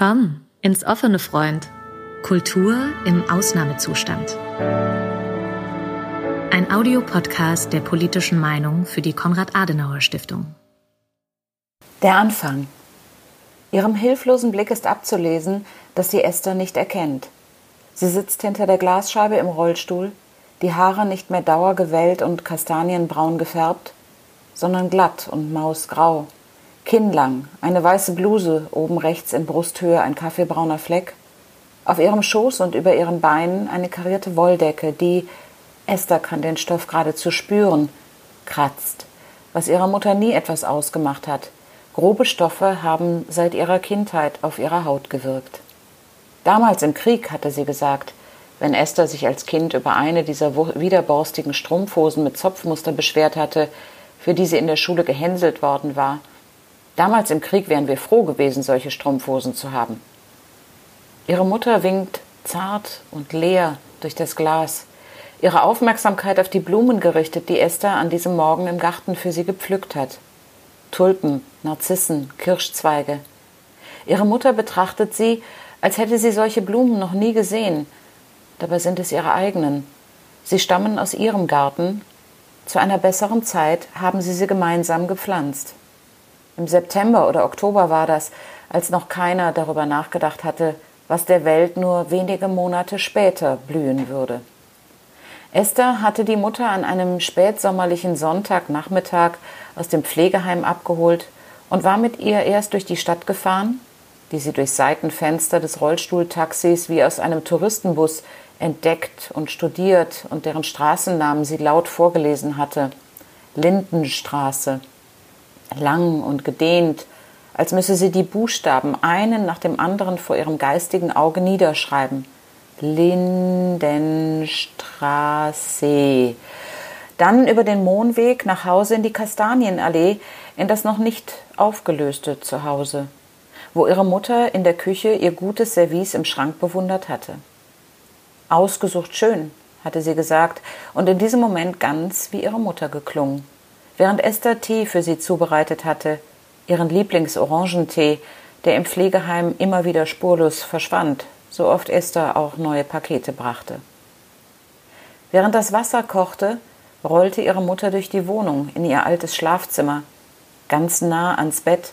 Willkommen ins offene Freund. Kultur im Ausnahmezustand. Ein Audiopodcast der politischen Meinung für die Konrad-Adenauer-Stiftung. Der Anfang. Ihrem hilflosen Blick ist abzulesen, dass sie Esther nicht erkennt. Sie sitzt hinter der Glasscheibe im Rollstuhl, die Haare nicht mehr dauergewellt und kastanienbraun gefärbt, sondern glatt und mausgrau kinnlang, eine weiße Bluse, oben rechts in Brusthöhe ein kaffeebrauner Fleck, auf ihrem Schoß und über ihren Beinen eine karierte Wolldecke, die, Esther kann den Stoff geradezu spüren, kratzt, was ihrer Mutter nie etwas ausgemacht hat. Grobe Stoffe haben seit ihrer Kindheit auf ihrer Haut gewirkt. Damals im Krieg hatte sie gesagt, wenn Esther sich als Kind über eine dieser widerborstigen Strumpfhosen mit Zopfmuster beschwert hatte, für die sie in der Schule gehänselt worden war, Damals im Krieg wären wir froh gewesen, solche Strumpfhosen zu haben. Ihre Mutter winkt zart und leer durch das Glas, ihre Aufmerksamkeit auf die Blumen gerichtet, die Esther an diesem Morgen im Garten für sie gepflückt hat. Tulpen, Narzissen, Kirschzweige. Ihre Mutter betrachtet sie, als hätte sie solche Blumen noch nie gesehen. Dabei sind es ihre eigenen. Sie stammen aus ihrem Garten. Zu einer besseren Zeit haben sie sie gemeinsam gepflanzt. Im September oder Oktober war das, als noch keiner darüber nachgedacht hatte, was der Welt nur wenige Monate später blühen würde. Esther hatte die Mutter an einem spätsommerlichen Sonntagnachmittag aus dem Pflegeheim abgeholt und war mit ihr erst durch die Stadt gefahren, die sie durch Seitenfenster des Rollstuhltaxis wie aus einem Touristenbus entdeckt und studiert und deren Straßennamen sie laut vorgelesen hatte. Lindenstraße, lang und gedehnt, als müsse sie die Buchstaben einen nach dem anderen vor ihrem geistigen Auge niederschreiben. Lindenstraße. Dann über den Mohnweg nach Hause in die Kastanienallee, in das noch nicht aufgelöste Zuhause, wo ihre Mutter in der Küche ihr gutes Service im Schrank bewundert hatte. Ausgesucht schön, hatte sie gesagt, und in diesem Moment ganz wie ihre Mutter geklungen während Esther Tee für sie zubereitet hatte, ihren Lieblingsorangentee, der im Pflegeheim immer wieder spurlos verschwand, so oft Esther auch neue Pakete brachte. Während das Wasser kochte, rollte ihre Mutter durch die Wohnung in ihr altes Schlafzimmer, ganz nah ans Bett.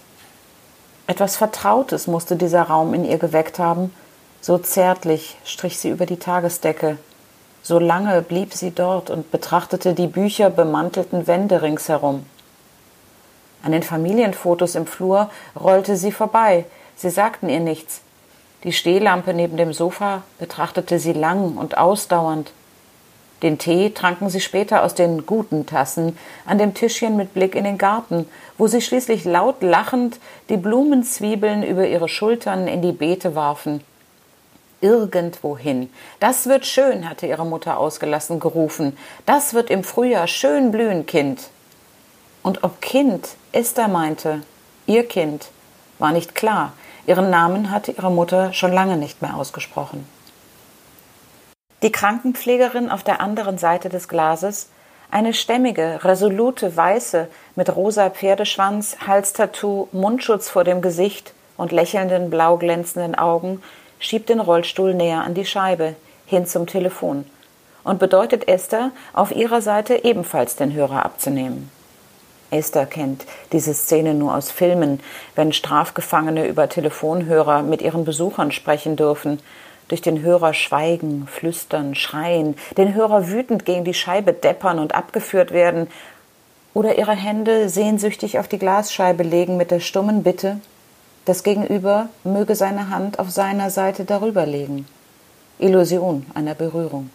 Etwas Vertrautes musste dieser Raum in ihr geweckt haben, so zärtlich strich sie über die Tagesdecke, so lange blieb sie dort und betrachtete die bücherbemantelten Wände ringsherum. An den Familienfotos im Flur rollte sie vorbei. Sie sagten ihr nichts. Die Stehlampe neben dem Sofa betrachtete sie lang und ausdauernd. Den Tee tranken sie später aus den guten Tassen an dem Tischchen mit Blick in den Garten, wo sie schließlich laut lachend die Blumenzwiebeln über ihre Schultern in die Beete warfen irgendwohin. Das wird schön, hatte ihre Mutter ausgelassen gerufen. Das wird im Frühjahr schön blühen, Kind. Und ob Kind Esther meinte, ihr Kind, war nicht klar. Ihren Namen hatte ihre Mutter schon lange nicht mehr ausgesprochen. Die Krankenpflegerin auf der anderen Seite des Glases, eine stämmige, resolute Weiße mit rosa Pferdeschwanz, Halstattoo, Mundschutz vor dem Gesicht und lächelnden blau glänzenden Augen, schiebt den Rollstuhl näher an die Scheibe, hin zum Telefon und bedeutet Esther, auf ihrer Seite ebenfalls den Hörer abzunehmen. Esther kennt diese Szene nur aus Filmen, wenn Strafgefangene über Telefonhörer mit ihren Besuchern sprechen dürfen, durch den Hörer schweigen, flüstern, schreien, den Hörer wütend gegen die Scheibe deppern und abgeführt werden, oder ihre Hände sehnsüchtig auf die Glasscheibe legen mit der stummen Bitte, das Gegenüber möge seine Hand auf seiner Seite darüber legen. Illusion einer Berührung.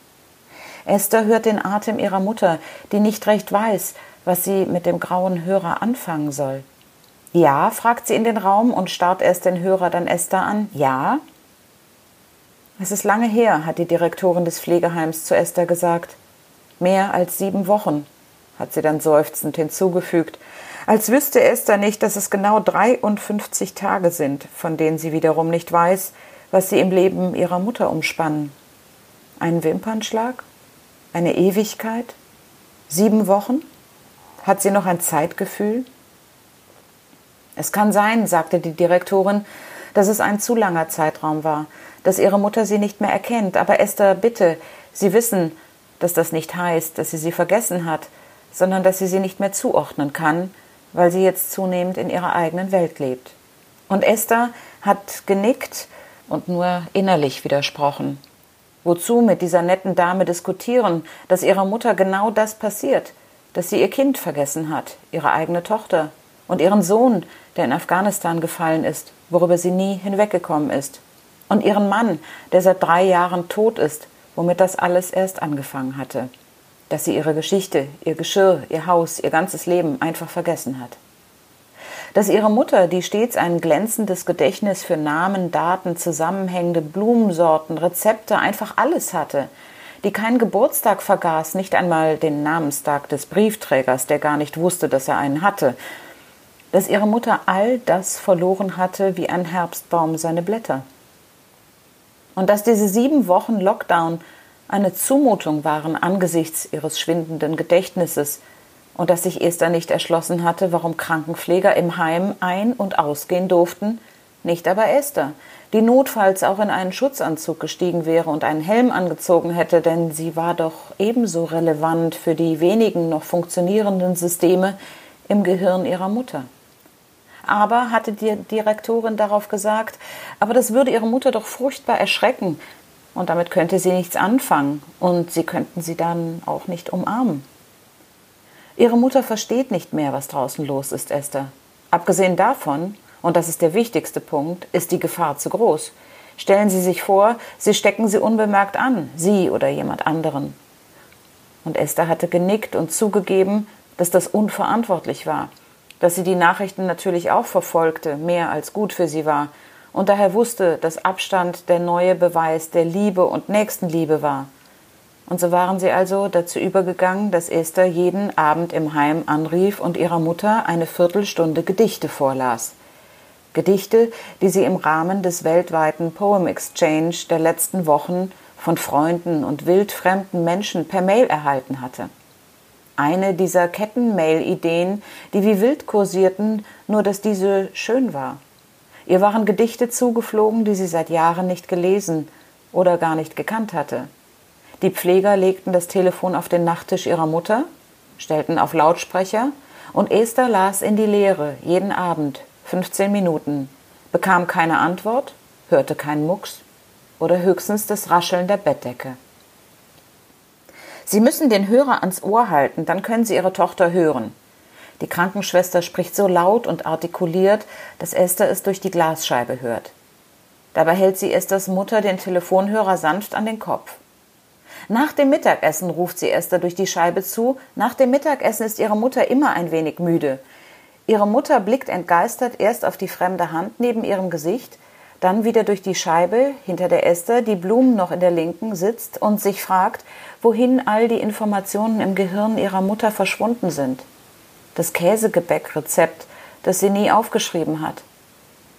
Esther hört den Atem ihrer Mutter, die nicht recht weiß, was sie mit dem grauen Hörer anfangen soll. Ja, fragt sie in den Raum und starrt erst den Hörer, dann Esther an. Ja? Es ist lange her, hat die Direktorin des Pflegeheims zu Esther gesagt. Mehr als sieben Wochen, hat sie dann seufzend hinzugefügt, als wüsste Esther nicht, dass es genau 53 Tage sind, von denen sie wiederum nicht weiß, was sie im Leben ihrer Mutter umspannen. Ein Wimpernschlag? Eine Ewigkeit? Sieben Wochen? Hat sie noch ein Zeitgefühl? Es kann sein, sagte die Direktorin, dass es ein zu langer Zeitraum war, dass ihre Mutter sie nicht mehr erkennt. Aber Esther, bitte, Sie wissen, dass das nicht heißt, dass sie sie vergessen hat, sondern dass sie sie nicht mehr zuordnen kann, weil sie jetzt zunehmend in ihrer eigenen Welt lebt. Und Esther hat genickt und nur innerlich widersprochen. Wozu mit dieser netten Dame diskutieren, dass ihrer Mutter genau das passiert, dass sie ihr Kind vergessen hat, ihre eigene Tochter und ihren Sohn, der in Afghanistan gefallen ist, worüber sie nie hinweggekommen ist, und ihren Mann, der seit drei Jahren tot ist, womit das alles erst angefangen hatte, dass sie ihre Geschichte, ihr Geschirr, ihr Haus, ihr ganzes Leben einfach vergessen hat. Dass ihre Mutter, die stets ein glänzendes Gedächtnis für Namen, Daten, zusammenhängende Blumensorten, Rezepte, einfach alles hatte, die keinen Geburtstag vergaß, nicht einmal den Namenstag des Briefträgers, der gar nicht wusste, dass er einen hatte, dass ihre Mutter all das verloren hatte wie ein Herbstbaum seine Blätter. Und dass diese sieben Wochen Lockdown eine Zumutung waren angesichts ihres schwindenden Gedächtnisses und dass sich Esther nicht erschlossen hatte, warum Krankenpfleger im Heim ein- und ausgehen durften, nicht aber Esther, die notfalls auch in einen Schutzanzug gestiegen wäre und einen Helm angezogen hätte, denn sie war doch ebenso relevant für die wenigen noch funktionierenden Systeme im Gehirn ihrer Mutter. Aber, hatte die Direktorin darauf gesagt, aber das würde ihre Mutter doch furchtbar erschrecken. Und damit könnte sie nichts anfangen und sie könnten sie dann auch nicht umarmen. Ihre Mutter versteht nicht mehr, was draußen los ist, Esther. Abgesehen davon, und das ist der wichtigste Punkt, ist die Gefahr zu groß. Stellen Sie sich vor, Sie stecken sie unbemerkt an, Sie oder jemand anderen. Und Esther hatte genickt und zugegeben, dass das unverantwortlich war dass sie die Nachrichten natürlich auch verfolgte, mehr als gut für sie war, und daher wusste, dass Abstand der neue Beweis der Liebe und Nächstenliebe war. Und so waren sie also dazu übergegangen, dass Esther jeden Abend im Heim anrief und ihrer Mutter eine Viertelstunde Gedichte vorlas. Gedichte, die sie im Rahmen des weltweiten Poem Exchange der letzten Wochen von Freunden und wildfremden Menschen per Mail erhalten hatte eine dieser Kettenmail-Ideen, die wie wild kursierten, nur dass diese schön war. Ihr waren Gedichte zugeflogen, die sie seit Jahren nicht gelesen oder gar nicht gekannt hatte. Die Pfleger legten das Telefon auf den Nachttisch ihrer Mutter, stellten auf Lautsprecher und Esther las in die Leere jeden Abend 15 Minuten, bekam keine Antwort, hörte keinen Mucks oder höchstens das Rascheln der Bettdecke. Sie müssen den Hörer ans Ohr halten, dann können Sie Ihre Tochter hören. Die Krankenschwester spricht so laut und artikuliert, dass Esther es durch die Glasscheibe hört. Dabei hält sie Esthers Mutter den Telefonhörer sanft an den Kopf. Nach dem Mittagessen ruft sie Esther durch die Scheibe zu. Nach dem Mittagessen ist ihre Mutter immer ein wenig müde. Ihre Mutter blickt entgeistert erst auf die fremde Hand neben ihrem Gesicht, dann wieder durch die Scheibe, hinter der Esther, die Blumen noch in der linken, sitzt und sich fragt, wohin all die Informationen im Gehirn ihrer Mutter verschwunden sind. Das Käsegebäckrezept, das sie nie aufgeschrieben hat.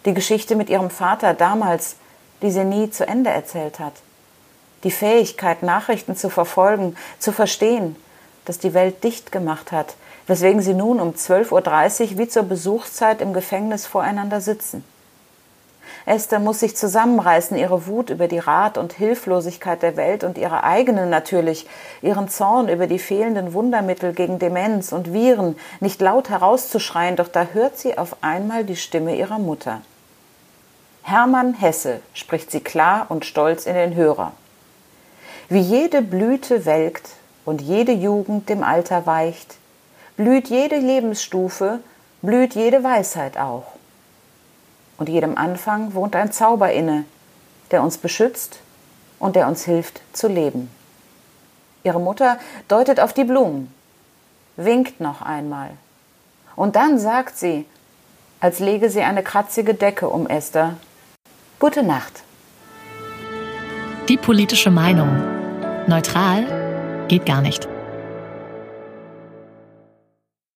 Die Geschichte mit ihrem Vater damals, die sie nie zu Ende erzählt hat. Die Fähigkeit, Nachrichten zu verfolgen, zu verstehen, das die Welt dicht gemacht hat, weswegen sie nun um 12.30 Uhr wie zur Besuchszeit im Gefängnis voreinander sitzen. Esther muss sich zusammenreißen, ihre Wut über die Rat und Hilflosigkeit der Welt und ihre eigene natürlich, ihren Zorn über die fehlenden Wundermittel gegen Demenz und Viren nicht laut herauszuschreien, doch da hört sie auf einmal die Stimme ihrer Mutter. Hermann Hesse, spricht sie klar und stolz in den Hörer. Wie jede Blüte welkt und jede Jugend dem Alter weicht, blüht jede Lebensstufe, blüht jede Weisheit auch und jedem Anfang wohnt ein Zauber inne, der uns beschützt und der uns hilft zu leben. Ihre Mutter deutet auf die Blumen, winkt noch einmal. Und dann sagt sie, als lege sie eine kratzige Decke um Esther, Gute Nacht. Die politische Meinung. Neutral geht gar nicht.